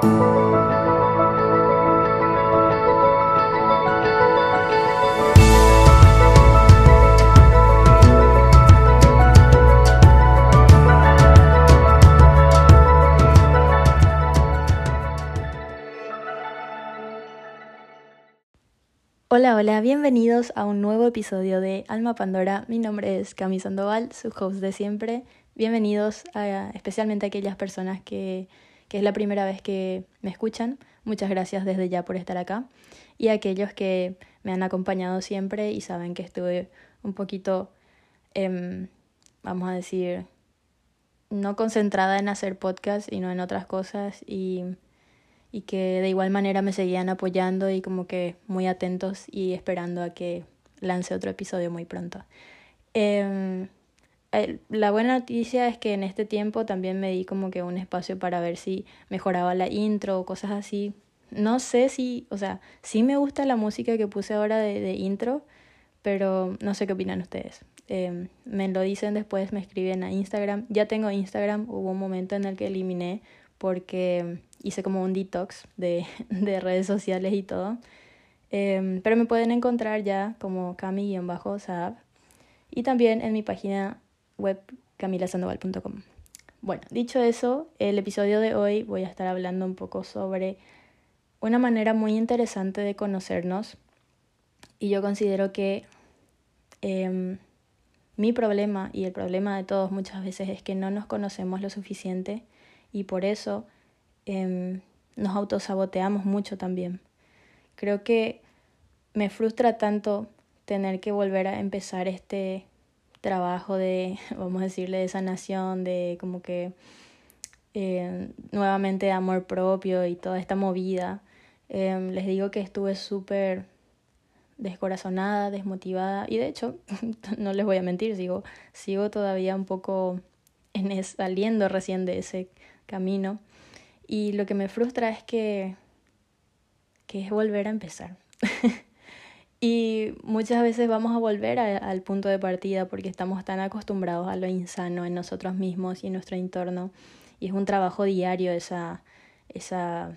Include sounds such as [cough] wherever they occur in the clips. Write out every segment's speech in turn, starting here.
Hola, hola, bienvenidos a un nuevo episodio de Alma Pandora. Mi nombre es Cami Sandoval, su host de siempre. Bienvenidos a, especialmente a aquellas personas que, que es la primera vez que me escuchan. Muchas gracias desde ya por estar acá. Y a aquellos que me han acompañado siempre y saben que estuve un poquito, eh, vamos a decir, no concentrada en hacer podcast y no en otras cosas. Y y que de igual manera me seguían apoyando y como que muy atentos y esperando a que lance otro episodio muy pronto. Eh, la buena noticia es que en este tiempo también me di como que un espacio para ver si mejoraba la intro o cosas así. No sé si, o sea, sí me gusta la música que puse ahora de, de intro, pero no sé qué opinan ustedes. Eh, me lo dicen después, me escriben a Instagram. Ya tengo Instagram, hubo un momento en el que eliminé porque hice como un detox de, [laughs] de redes sociales y todo. Eh, pero me pueden encontrar ya como cami-saab y también en mi página web camilasandoval.com. Bueno, dicho eso, el episodio de hoy voy a estar hablando un poco sobre una manera muy interesante de conocernos y yo considero que eh, mi problema y el problema de todos muchas veces es que no nos conocemos lo suficiente y por eso eh, nos autosaboteamos mucho también. Creo que me frustra tanto tener que volver a empezar este trabajo de, [laughs] vamos a decirle, de sanación, de como que eh, nuevamente de amor propio y toda esta movida. Eh, les digo que estuve súper descorazonada, desmotivada y de hecho, [laughs] no les voy a mentir, sigo, sigo todavía un poco en saliendo recién de ese camino. Y lo que me frustra es que, que es volver a empezar. [laughs] y muchas veces vamos a volver al punto de partida porque estamos tan acostumbrados a lo insano en nosotros mismos y en nuestro entorno. Y es un trabajo diario esa, esa,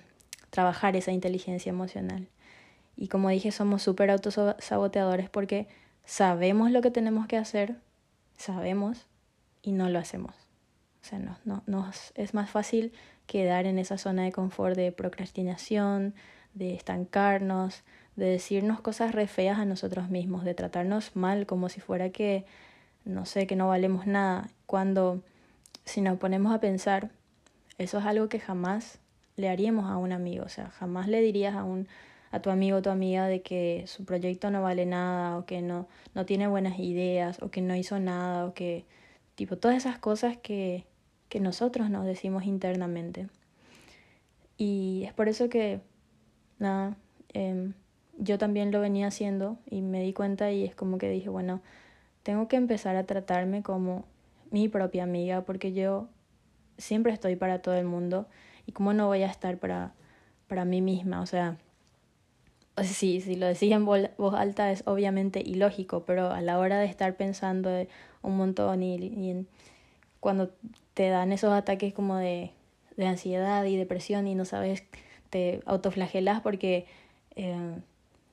trabajar esa inteligencia emocional. Y como dije, somos súper autosaboteadores porque sabemos lo que tenemos que hacer, sabemos y no lo hacemos. O sea, no, no, nos es más fácil quedar en esa zona de confort de procrastinación, de estancarnos, de decirnos cosas re feas a nosotros mismos, de tratarnos mal como si fuera que, no sé, que no valemos nada, cuando si nos ponemos a pensar, eso es algo que jamás le haríamos a un amigo, o sea, jamás le dirías a un a tu amigo o tu amiga de que su proyecto no vale nada o que no no tiene buenas ideas o que no hizo nada o que tipo todas esas cosas que que nosotros nos decimos internamente. Y es por eso que, nada, em, yo también lo venía haciendo y me di cuenta y es como que dije, bueno, tengo que empezar a tratarme como mi propia amiga porque yo siempre estoy para todo el mundo y cómo no voy a estar para, para mí misma, o sea, sí, si lo decía en voz alta es obviamente ilógico, pero a la hora de estar pensando un montón y, y cuando te dan esos ataques como de, de ansiedad y depresión y no sabes, te autoflagelas porque eh,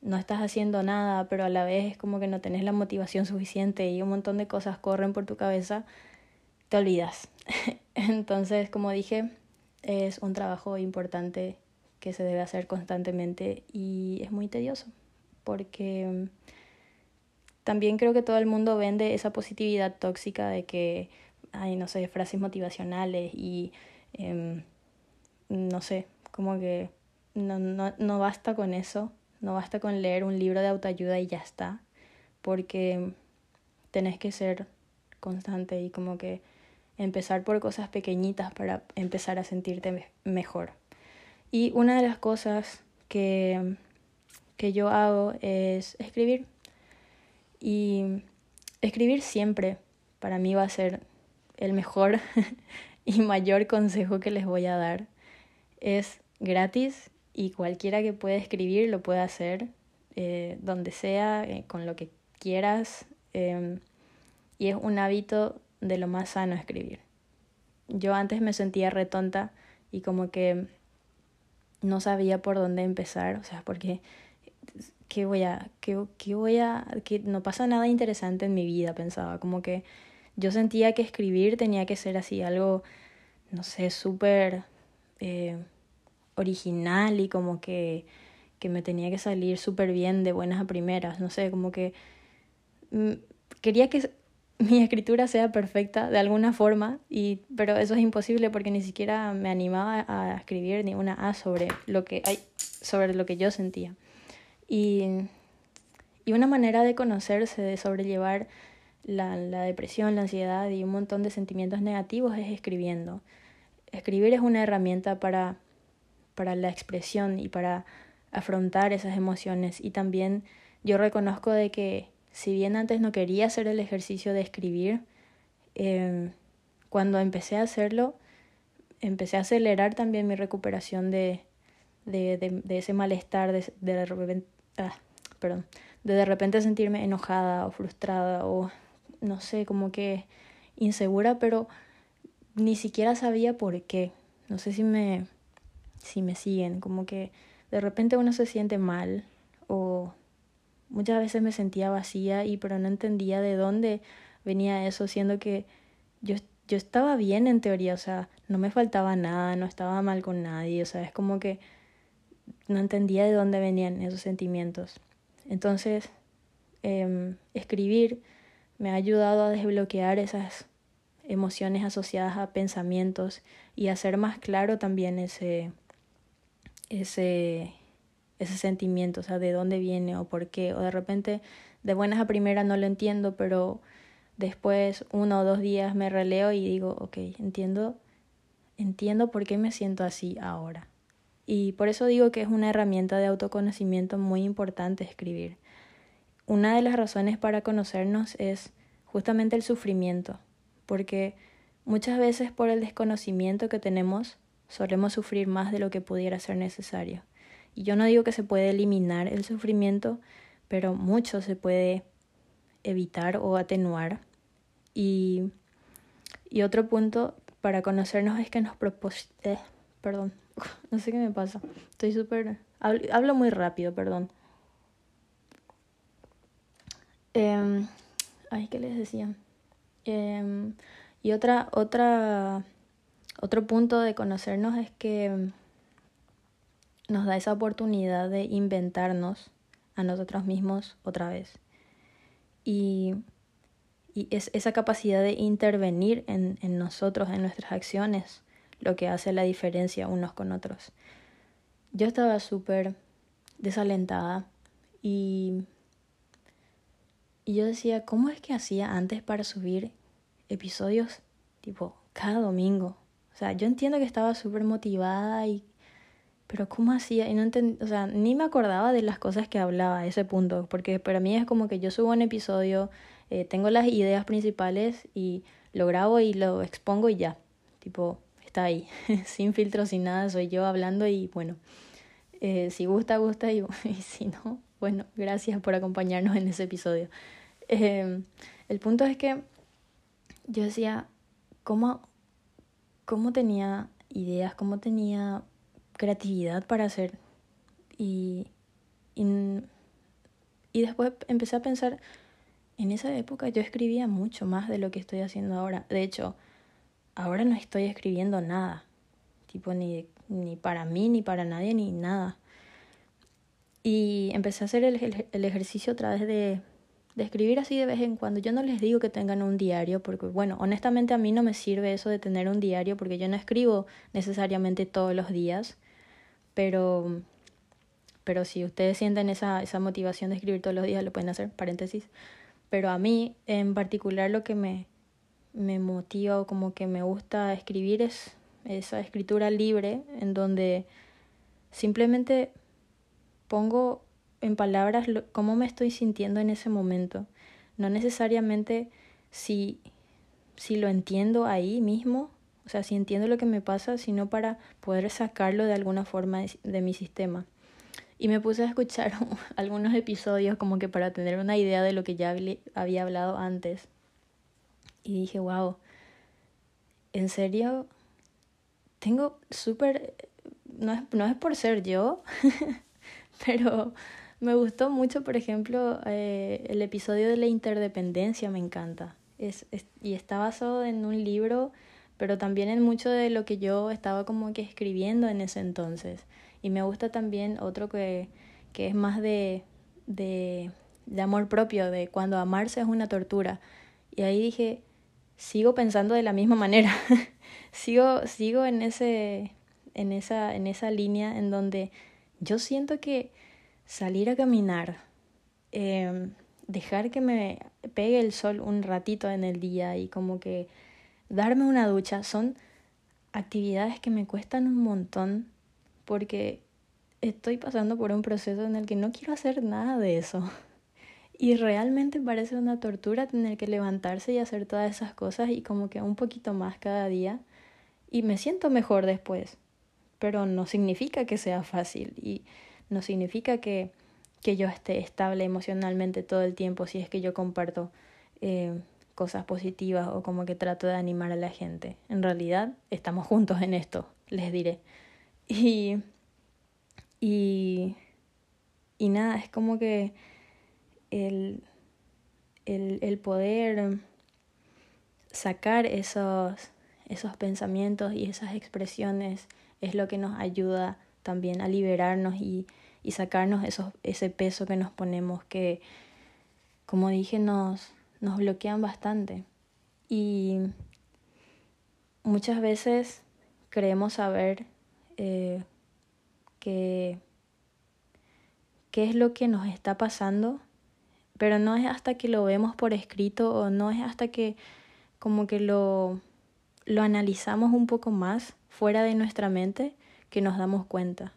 no estás haciendo nada, pero a la vez es como que no tenés la motivación suficiente y un montón de cosas corren por tu cabeza, te olvidas. [laughs] Entonces, como dije, es un trabajo importante que se debe hacer constantemente y es muy tedioso porque mm, también creo que todo el mundo vende esa positividad tóxica de que hay, no sé, frases motivacionales y, em, no sé, como que no, no, no basta con eso, no basta con leer un libro de autoayuda y ya está, porque tenés que ser constante y como que empezar por cosas pequeñitas para empezar a sentirte mejor. Y una de las cosas que, que yo hago es escribir. Y escribir siempre para mí va a ser el mejor [laughs] y mayor consejo que les voy a dar es gratis y cualquiera que pueda escribir lo puede hacer eh, donde sea, eh, con lo que quieras. Em, y es un hábito de lo más sano escribir. Yo antes me sentía retonta y como que no sabía por dónde empezar, o sea, porque ¿qué voy a, qué, qué voy a, que no pasa nada interesante en mi vida, pensaba, como que yo sentía que escribir tenía que ser así, algo, no sé, súper eh, original y como que, que me tenía que salir súper bien de buenas a primeras, no sé, como que mm, quería que [laughs] mi escritura sea perfecta de alguna forma, y, pero eso es imposible porque ni siquiera me animaba a escribir ni una A sobre lo que, sobre lo que yo sentía. Y, y una manera de conocerse, de sobrellevar la, la depresión, la ansiedad y un montón de sentimientos negativos es escribiendo. Escribir es una herramienta para, para la expresión y para afrontar esas emociones. Y también yo reconozco de que si bien antes no quería hacer el ejercicio de escribir, em, cuando empecé a hacerlo, empecé a acelerar también mi recuperación de, de, de, ese malestar, de, de, repente, ah, perdón, de de repente sentirme enojada o frustrada o no sé, como que insegura, pero ni siquiera sabía por qué. No sé si me, si me siguen, como que de repente uno se siente mal o muchas veces me sentía vacía y pero no entendía de dónde venía eso, siendo que yo, yo estaba bien en teoría, o sea, no me faltaba nada, no estaba mal con nadie, o sea, es como que no entendía de dónde venían esos sentimientos. Entonces, eh, escribir me ha ayudado a desbloquear esas emociones asociadas a pensamientos y hacer más claro también ese, ese, ese sentimiento, o sea, de dónde viene o por qué, o de repente de buenas a primeras no lo entiendo, pero después uno o dos días me releo y digo, ok, entiendo, entiendo por qué me siento así ahora. Y por eso digo que es una herramienta de autoconocimiento muy importante escribir. Una de las razones para conocernos es justamente el sufrimiento, porque muchas veces por el desconocimiento que tenemos solemos sufrir más de lo que pudiera ser necesario. Y yo no digo que se puede eliminar el sufrimiento, pero mucho se puede evitar o atenuar. Y, y otro punto para conocernos es que nos propos... Eh, perdón, [laughs] no sé qué me pasa. Estoy súper... Hablo, muy rápido, perdón. Eh, ay, ¿qué les decía? Eh, y otra, otra, otro punto de conocernos es que nos da esa oportunidad de inventarnos a nosotros mismos otra vez. Y, y es esa capacidad de intervenir en, en nosotros, en nuestras acciones, lo que hace la diferencia unos con otros. Yo estaba súper desalentada y, y yo decía, ¿cómo es que hacía antes para subir episodios tipo cada domingo? O sea, yo entiendo que estaba súper motivada y pero ¿cómo hacía? Y no o sea, ni me acordaba de las cosas que hablaba a ese punto, porque para mí es como que yo subo un episodio, eh, tengo las ideas principales y lo grabo y lo expongo y ya, tipo, está ahí, [laughs] sin filtro, sin nada, soy yo hablando y bueno, eh, si gusta, gusta y, [laughs] si no, bueno, gracias por acompañarnos en ese episodio. Eh, el punto es que yo decía, ¿cómo, cómo tenía ideas, cómo tenía creatividad para hacer. Y, y, y, después empecé a pensar, en esa época yo escribía mucho más de lo que estoy haciendo ahora. De hecho, ahora no estoy escribiendo nada, tipo ni, ni para mí, ni para nadie, ni nada. Y empecé a hacer el, el ejercicio a través de, de escribir así de vez en cuando. Yo no les digo que tengan un diario, porque bueno, honestamente a mí no me sirve eso de tener un diario, porque yo no escribo necesariamente todos los días pero, pero si ustedes sienten esa, esa motivación de escribir todos los días, lo pueden hacer, paréntesis. Pero a mí en particular lo que me, me motiva o como que me gusta escribir es esa escritura libre en donde simplemente pongo en palabras cómo me estoy sintiendo en ese momento. No necesariamente si, si lo entiendo ahí mismo o sea, si entiendo lo que me pasa, sino para poder sacarlo de alguna forma de, mi sistema. Y me puse a escuchar [laughs] algunos episodios como que para tener una idea de lo que ya había hablado antes. Y dije, wow, en serio, tengo súper no es, no es por ser yo, [laughs] pero me gustó mucho, por ejemplo, eh, el episodio de la interdependencia, me encanta. Es, es, y está basado en un libro, pero también en mucho de lo que yo estaba como que escribiendo en ese entonces. Y me gusta también otro que, que es más de, de, de amor propio, de cuando amarse es una tortura. Y ahí dije, sigo pensando de la misma manera. [laughs] sigo, sigo en ese, en esa, en esa línea en donde yo siento que salir a caminar, eh, dejar que me pegue el sol un ratito en el día y como que darme una ducha son actividades que me cuestan un montón porque estoy pasando por un proceso en el que no quiero hacer nada de eso. [laughs] Y realmente parece una tortura tener que levantarse y hacer todas esas cosas y como que un poquito más cada día. Y me siento mejor después. Pero no significa que sea fácil y no significa que, que yo esté estable emocionalmente todo el tiempo si es que yo comparto eh, cosas positivas o como que trato de animar a la gente. En realidad estamos juntos en esto, les diré. Y, y, y nada, es como que el, el, el poder sacar esos, esos pensamientos y esas expresiones es lo que nos ayuda también a liberarnos y, y sacarnos esos, ese peso que nos ponemos que, como dije, nos, nos bloquean bastante. Y muchas veces creemos saber eh, que qué es lo que nos está pasando pero no es hasta que lo vemos por escrito o no es hasta que como que lo, lo analizamos un poco más fuera de nuestra mente que nos damos cuenta.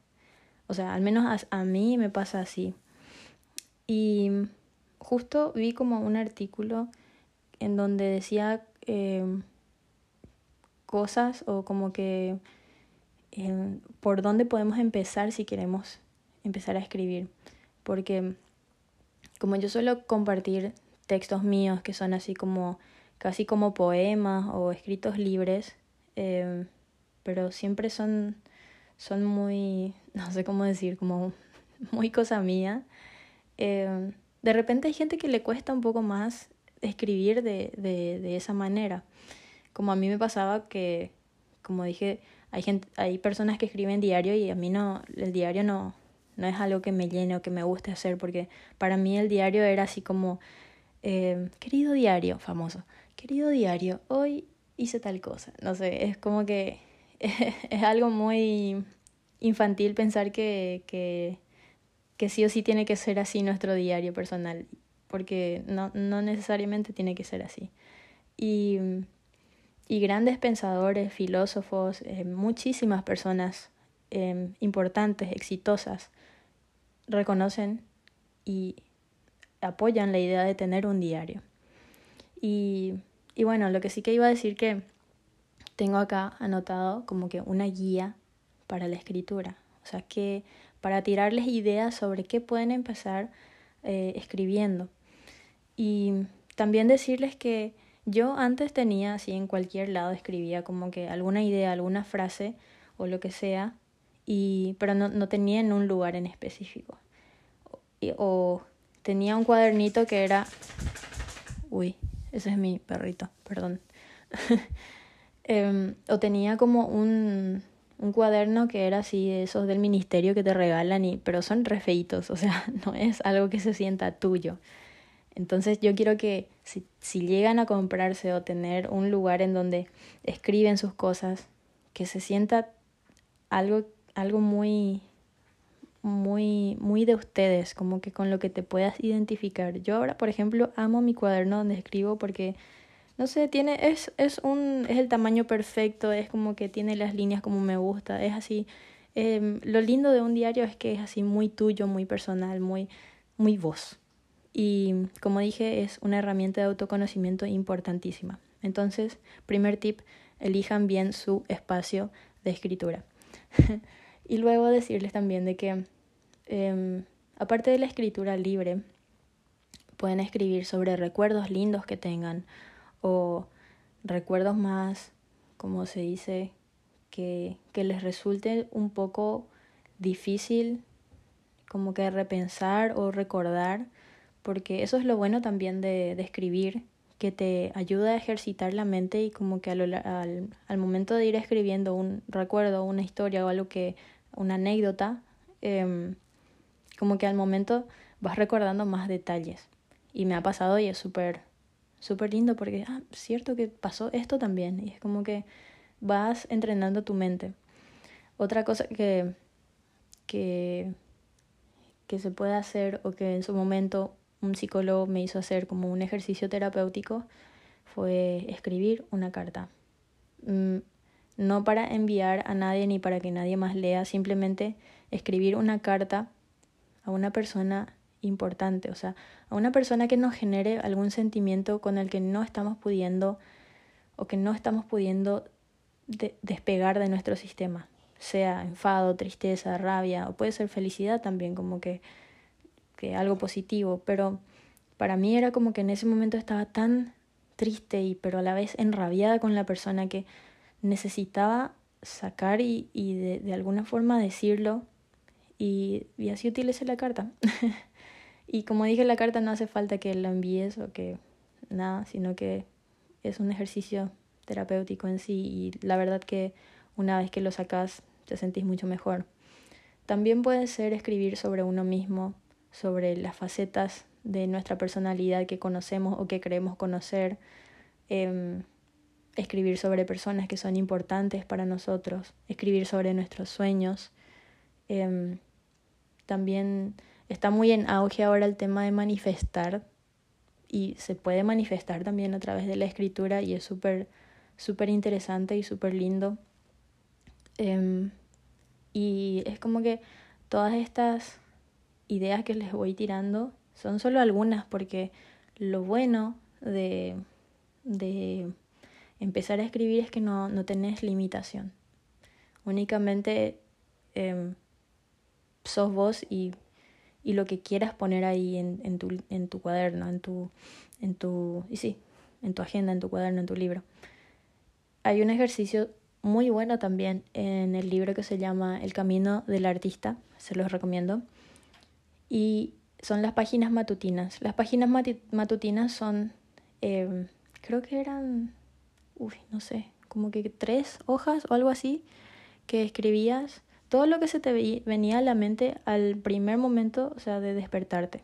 O sea, al menos a, a mí me pasa así. Y justo vi como un artículo en donde decía eh, cosas o como que eh, por dónde podemos empezar si queremos empezar a escribir. Porque como yo suelo compartir textos míos que son así como casi como poemas o escritos libres, eh, pero siempre son, son muy, [laughs] no sé cómo decir, como [laughs] muy cosa mía. Eh, de repente hay gente que le cuesta un poco más escribir de, de, de esa manera. Como a mí me pasaba que, como dije, hay, gente, hay personas que escriben diario y a mí no, el diario no, no es algo que me llene o que me guste hacer, porque para mí el diario era así como, eh, querido diario, famoso, querido diario, hoy hice tal cosa. No sé, es como que [laughs] es algo muy infantil pensar que, que, que sí o sí tiene que ser así nuestro diario personal, porque no, no necesariamente tiene que ser así. Y, y grandes pensadores, filósofos, eh, muchísimas personas eh, importantes, exitosas, reconocen y apoyan la idea de tener un diario. Y, y bueno, lo que sí que iba a decir que tengo acá anotado como que una guía para la escritura. O sea, que para tirarles ideas sobre qué pueden empezar eh, escribiendo. Y también decirles que yo antes tenía, así en cualquier lado, escribía como que alguna idea, alguna frase o lo que sea, y, pero no, no tenía en un lugar en específico. O, o tenía un cuadernito que era... Uy, ese es mi perrito, perdón. [laughs] eh, o tenía como un, un cuaderno que era así, esos del ministerio que te regalan, y, pero son re feitos, o sea, [laughs] no es algo que se sienta tuyo. Entonces yo quiero que si, si llegan a comprarse o tener un lugar en donde escriben sus cosas, que se sienta algo algo muy, muy, muy de ustedes, como que con lo que te puedas identificar. Yo ahora, por ejemplo, amo mi cuaderno donde escribo porque, no sé, tiene, es, es un, es el tamaño perfecto, es como que tiene las líneas como me gusta, es así. Eh, lo lindo de un diario es que es así muy tuyo, muy personal, muy, muy vos. Y como dije, es una herramienta de autoconocimiento importantísima. Entonces, primer tip, elijan bien su espacio de escritura. [laughs] Y luego decirles también de que, eh, aparte de la escritura libre, pueden escribir sobre recuerdos lindos que tengan o recuerdos más, como se dice, que, que les resulte un poco difícil como que repensar o recordar, porque eso es lo bueno también de, escribir, que te ayuda a ejercitar la mente y como que al, al, momento de ir escribiendo un recuerdo, una historia o algo que, una anécdota, em, como que al momento vas recordando más detalles. Y me ha pasado y es súper, súper lindo porque, ah, cierto que pasó esto también. Y es como que vas entrenando tu mente. Otra cosa que, que, que se puede hacer o que en su momento un psicólogo me hizo hacer como un ejercicio terapéutico fue escribir una carta. Mm, no para enviar a nadie ni para que nadie más lea, simplemente escribir una carta a una persona importante, o sea, a una persona que nos genere algún sentimiento con el que no estamos pudiendo o que no estamos pudiendo despegar de nuestro sistema, sea enfado, tristeza, rabia o puede ser felicidad también, como que que algo positivo, pero para mí era como que en ese momento estaba tan triste y pero a la vez enrabiada con la persona que necesitaba sacar y, y de, de, alguna forma decirlo. Y, y así utilicé la carta. [laughs] y como dije, la carta no hace falta que la envíes o que nada, sino que es un ejercicio terapéutico en sí y la verdad que una vez que lo sacas te sentís mucho mejor. También puede ser escribir sobre uno mismo, sobre las facetas de nuestra personalidad que conocemos o que creemos conocer, eh, escribir sobre personas que son importantes para nosotros, escribir sobre nuestros sueños. Eh, también está muy en auge ahora el tema de manifestar y se puede manifestar también a través de la escritura y es súper súper interesante y súper lindo. Eh, y es como que todas estas ideas que les voy tirando son solo algunas porque lo bueno de, de empezar a escribir es que no, no tenés limitación. Únicamente eh, sos vos y, y, lo que quieras poner ahí en, en, tu, en tu cuaderno, en tu, en tu, y sí, en tu agenda, en tu cuaderno, en tu libro. Hay un ejercicio muy bueno también en el libro que se llama El Camino del Artista, se los recomiendo y son las páginas matutinas. Las páginas matutinas son, eh, creo que eran, uy, no sé, como que tres hojas o algo así, que escribías todo lo que se te venía a la mente al primer momento, o sea, de despertarte.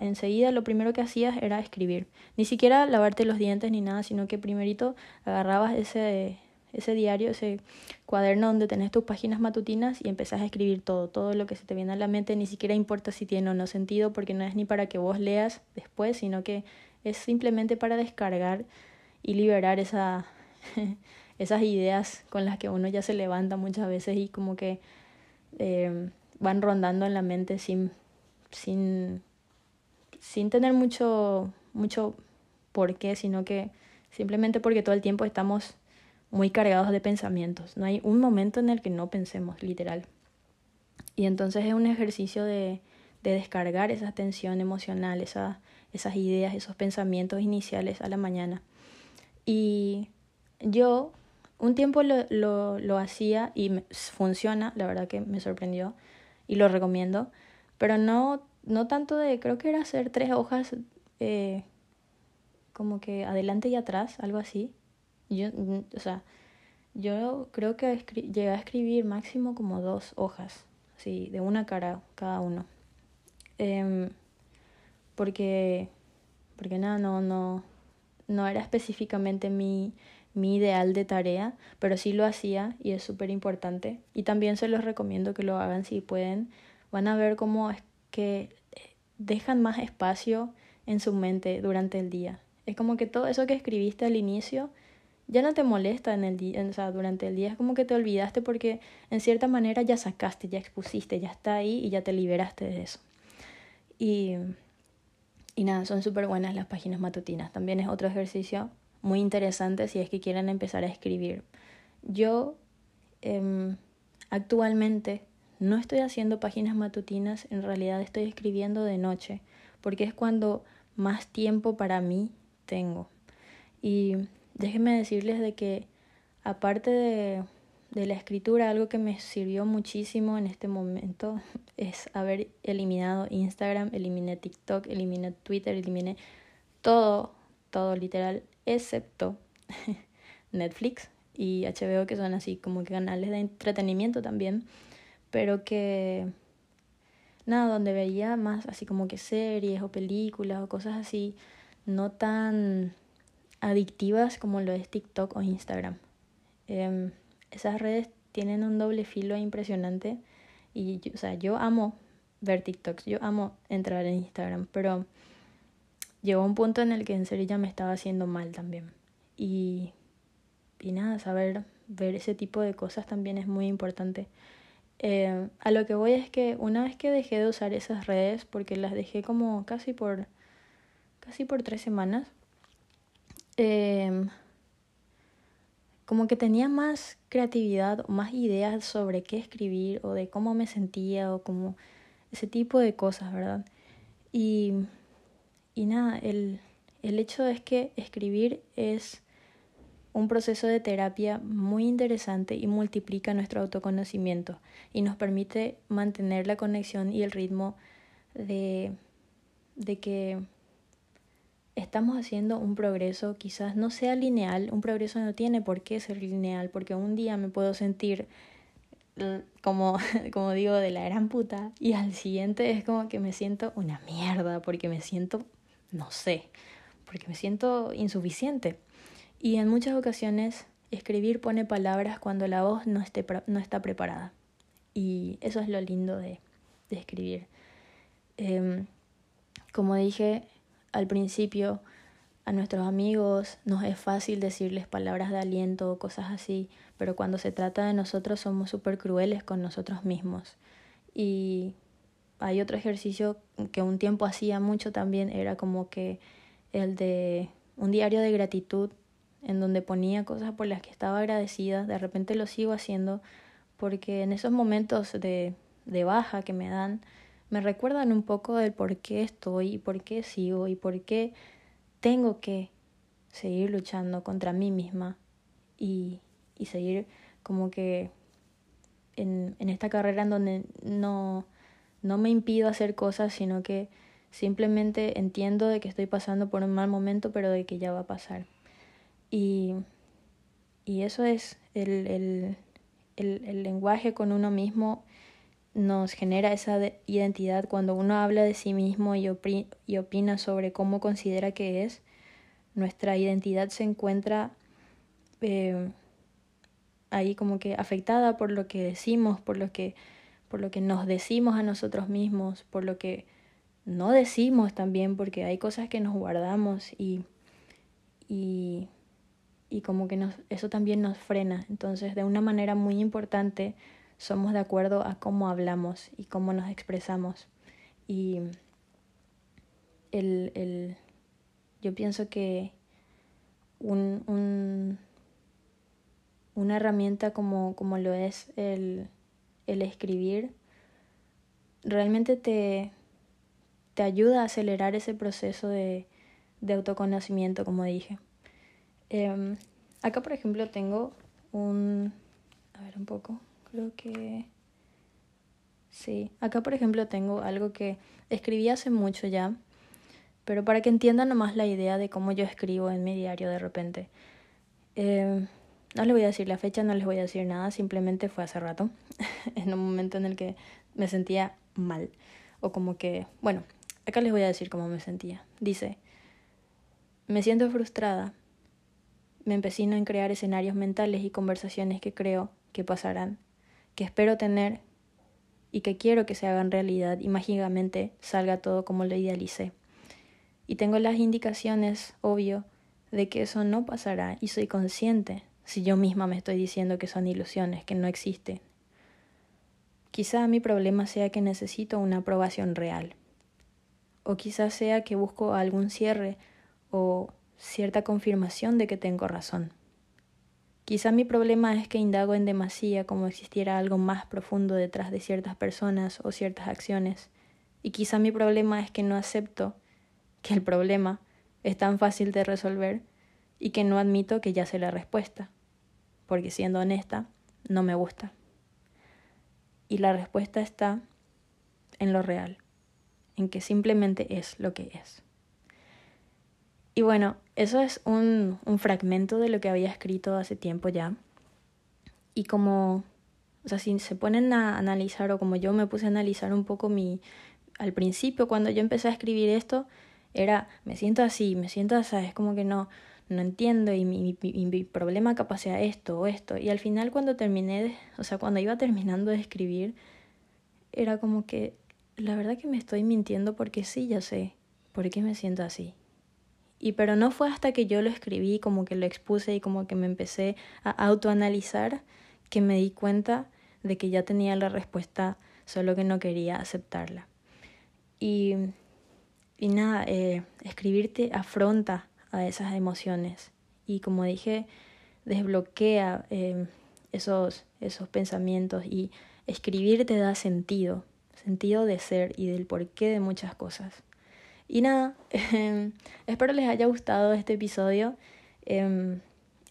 Enseguida lo primero que hacías era escribir. Ni siquiera lavarte los dientes ni nada, sino que primerito agarrabas ese, ese diario, ese cuaderno donde tenés tus páginas matutinas y empezás a escribir todo, todo lo que se te viene a la mente, ni siquiera importa si tiene o no sentido, porque no es ni para que vos leas después, sino que es simplemente para descargar y liberar esa, [laughs] esas ideas con las que uno ya se levanta muchas veces y como que eh, van rondando en la mente sin, sin, sin tener mucho, mucho por qué, sino que simplemente porque todo el tiempo estamos muy cargados de pensamientos. No hay un momento en el que no pensemos, literal. Y entonces es un ejercicio de, de descargar esa tensión emocional, esa, esas ideas, esos pensamientos iniciales a la mañana. Y yo un tiempo lo, lo, lo hacía y funciona, la verdad que me sorprendió y lo recomiendo, pero no, no tanto de, creo que era hacer tres hojas eh, como que adelante y atrás, algo así, yo, o sea, yo creo que llegué a escribir máximo como dos hojas, sí, de una cara cada uno. Eh, porque, porque nada, no, no, no era específicamente mi, mi ideal de tarea, pero sí lo hacía y es súper importante. Y también se los recomiendo que lo hagan si pueden. Van a ver cómo es que dejan más espacio en su mente durante el día. Es como que todo eso que escribiste al inicio ya no te molesta en el día, o sea, durante el día, es como que te olvidaste porque en cierta manera ya sacaste, ya expusiste, ya está ahí y ya te liberaste de eso. Y, y nada, son súper buenas las páginas matutinas. También es otro ejercicio muy interesante si es que quieren empezar a escribir. Yo eh, actualmente no estoy haciendo páginas matutinas, en realidad estoy escribiendo de noche, porque es cuando más tiempo para mí tengo. Y déjenme decirles de que aparte de, de la escritura, algo que me sirvió muchísimo en este momento [laughs] es haber eliminado Instagram, eliminé TikTok, eliminé Twitter, eliminé todo, todo literal, excepto [laughs] Netflix y HBO, que son así como que canales de entretenimiento también, pero que nada, donde veía más así como que series o películas o cosas así, no tan adictivas como lo es TikTok o Instagram. Em, esas redes tienen un doble filo impresionante y o sea, yo amo ver TikToks, yo amo entrar en Instagram, pero llegó un punto en el que en serio ya me estaba haciendo mal también. Y, y nada, saber ver ese tipo de cosas también es muy importante. Eh, a lo que voy es que una vez que dejé de usar esas redes, porque las dejé como casi por, casi por tres semanas, eh, como que tenía más creatividad o más ideas sobre qué escribir o de cómo me sentía o como ese tipo de cosas, ¿verdad? Y, y nada, el, el hecho es que escribir es un proceso de terapia muy interesante y multiplica nuestro autoconocimiento y nos permite mantener la conexión y el ritmo de, de que estamos haciendo un progreso, quizás no sea lineal, un progreso no tiene por qué ser lineal, porque un día me puedo sentir como, [laughs] como digo, de la gran puta, y al siguiente es como que me siento una mierda, porque me siento, no sé, porque me siento insuficiente. Y en muchas ocasiones escribir pone palabras cuando la voz no, esté, no está preparada. Y eso es lo lindo de, escribir. Eh, como dije, al principio a nuestros amigos nos es fácil decirles palabras de aliento o cosas así, pero cuando se trata de nosotros somos súper crueles con nosotros mismos. Y hay otro ejercicio que un tiempo hacía mucho también, era como que el de un diario de gratitud en donde ponía cosas por las que estaba agradecida, de repente lo sigo haciendo porque en esos momentos de, de baja que me dan, me recuerdan un poco del por qué estoy y por qué sigo y por qué tengo que seguir luchando contra mí misma y, y seguir como que en, en esta carrera en donde no, no me impido hacer cosas, sino que simplemente entiendo de que estoy pasando por un mal momento, pero de que ya va a pasar. Y, y eso es el, el, el, el lenguaje con uno mismo nos genera esa identidad cuando uno habla de sí mismo y, y opina sobre cómo considera que es, nuestra identidad se encuentra eh, ahí como que afectada por lo que decimos, por lo que, por lo que nos decimos a nosotros mismos, por lo que no decimos también, porque hay cosas que nos guardamos y, y, y como que nos, eso también nos frena. Entonces, de una manera muy importante, somos de acuerdo a cómo hablamos y cómo nos expresamos. Y el, el, yo pienso que un, un, una herramienta como, como lo es el, el escribir realmente te, te ayuda a acelerar ese proceso de, de autoconocimiento, como dije. Eh, acá, por ejemplo, tengo un... A ver un poco. Creo que... Sí, acá por ejemplo tengo algo que escribí hace mucho ya, pero para que entiendan nomás la idea de cómo yo escribo en mi diario de repente. Eh, no les voy a decir la fecha, no les voy a decir nada, simplemente fue hace rato, [laughs] en un momento en el que me sentía mal, o como que, bueno, acá les voy a decir cómo me sentía. Dice, me siento frustrada, me empecino en crear escenarios mentales y conversaciones que creo que pasarán que espero tener y que quiero que se hagan realidad y mágicamente salga todo como lo idealicé. Y tengo las indicaciones, obvio, de que eso no pasará y soy consciente si yo misma me estoy diciendo que son ilusiones, que no existen. Quizá mi problema sea que necesito una aprobación real. O quizás sea que busco algún cierre o cierta confirmación de que tengo razón. Quizá mi problema es que indago en demasía como existiera algo más profundo detrás de ciertas personas o ciertas acciones. Y quizá mi problema es que no acepto que el problema es tan fácil de resolver y que no admito que ya sé la respuesta. Porque siendo honesta, no me gusta. Y la respuesta está en lo real, en que simplemente es lo que es. Y bueno, eso es un, un fragmento de lo que había escrito hace tiempo ya. Y como, o sea, si se ponen a analizar o como yo me puse a analizar un poco mi, al principio cuando yo empecé a escribir esto, era, me siento así, me siento así, es como que no, no entiendo y mi, mi, problema capaz sea esto o esto. Y al final cuando terminé, o sea, cuando iba terminando de escribir, era como que, la verdad que me estoy mintiendo porque sí, ya sé, por qué me siento así. Y pero no fue hasta que yo lo escribí, como que lo expuse y como que me empecé a autoanalizar, que me di cuenta de que ya tenía la respuesta, solo que no quería aceptarla. Y, y nada, eh, escribirte afronta a esas emociones y como dije, desbloquea eh, esos, esos pensamientos y escribir te da sentido, sentido de ser y del porqué de muchas cosas. Y nada, em, [laughs] espero les haya gustado este episodio. Em,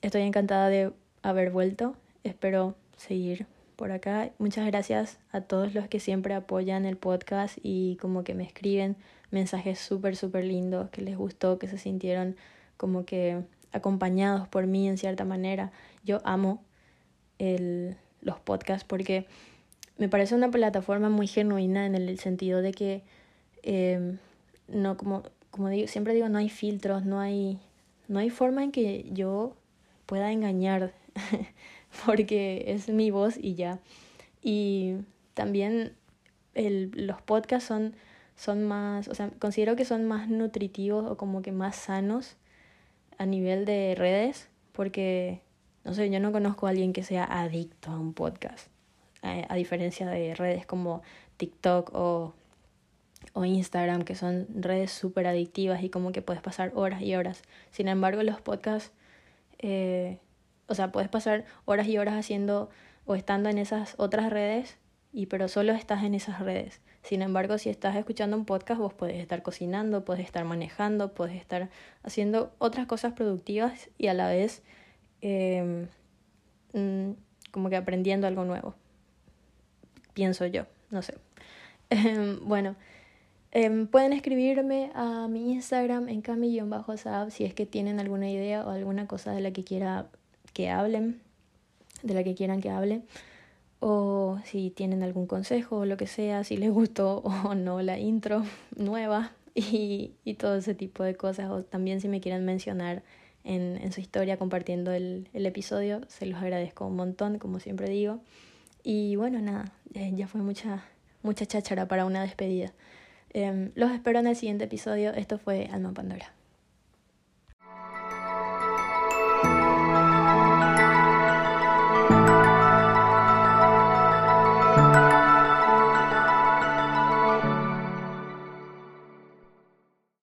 estoy encantada de haber vuelto. Espero seguir por acá. Muchas gracias a todos los que siempre apoyan el podcast y como que me escriben mensajes súper, súper lindos, que les gustó, que se sintieron como que acompañados por mí en cierta manera. Yo amo el, los podcasts porque me parece una plataforma muy genuina en el sentido de que, eh, no, como, como digo, siempre digo, no hay filtros, no hay, no hay forma en que yo pueda engañar, [laughs] porque es mi voz y ya. Y también el, los podcasts son son más, o sea, considero que son más nutritivos o como que más sanos a nivel de redes, porque, no sé, yo no conozco a alguien que sea adicto a un podcast, a, diferencia de redes como TikTok o, o Instagram, que son redes súper adictivas y como que puedes pasar horas y horas. Sin embargo, los podcasts, eh, o sea, puedes pasar horas y horas haciendo o estando en esas otras redes, y pero solo estás en esas redes. Sin embargo, si estás escuchando un podcast, vos podés estar cocinando, podés estar manejando, podés estar haciendo otras cosas productivas y a la vez em, mm, como que aprendiendo algo nuevo. Pienso yo, no sé. Em, bueno, em, pueden escribirme a mi Instagram en cami-saab si es que tienen alguna idea o alguna cosa de la que quiera que hablen, de la que quieran que hable o si tienen algún consejo o lo que sea, si les gustó [laughs] o no la intro [laughs] nueva y, y todo ese tipo de cosas, o también si me quieren mencionar en, en su historia compartiendo el, el, episodio, se los agradezco un montón, como siempre digo. Y bueno, nada, ya fue mucha, mucha cháchara para una despedida. Em, los espero en el siguiente episodio. Esto fue Alma Pandora.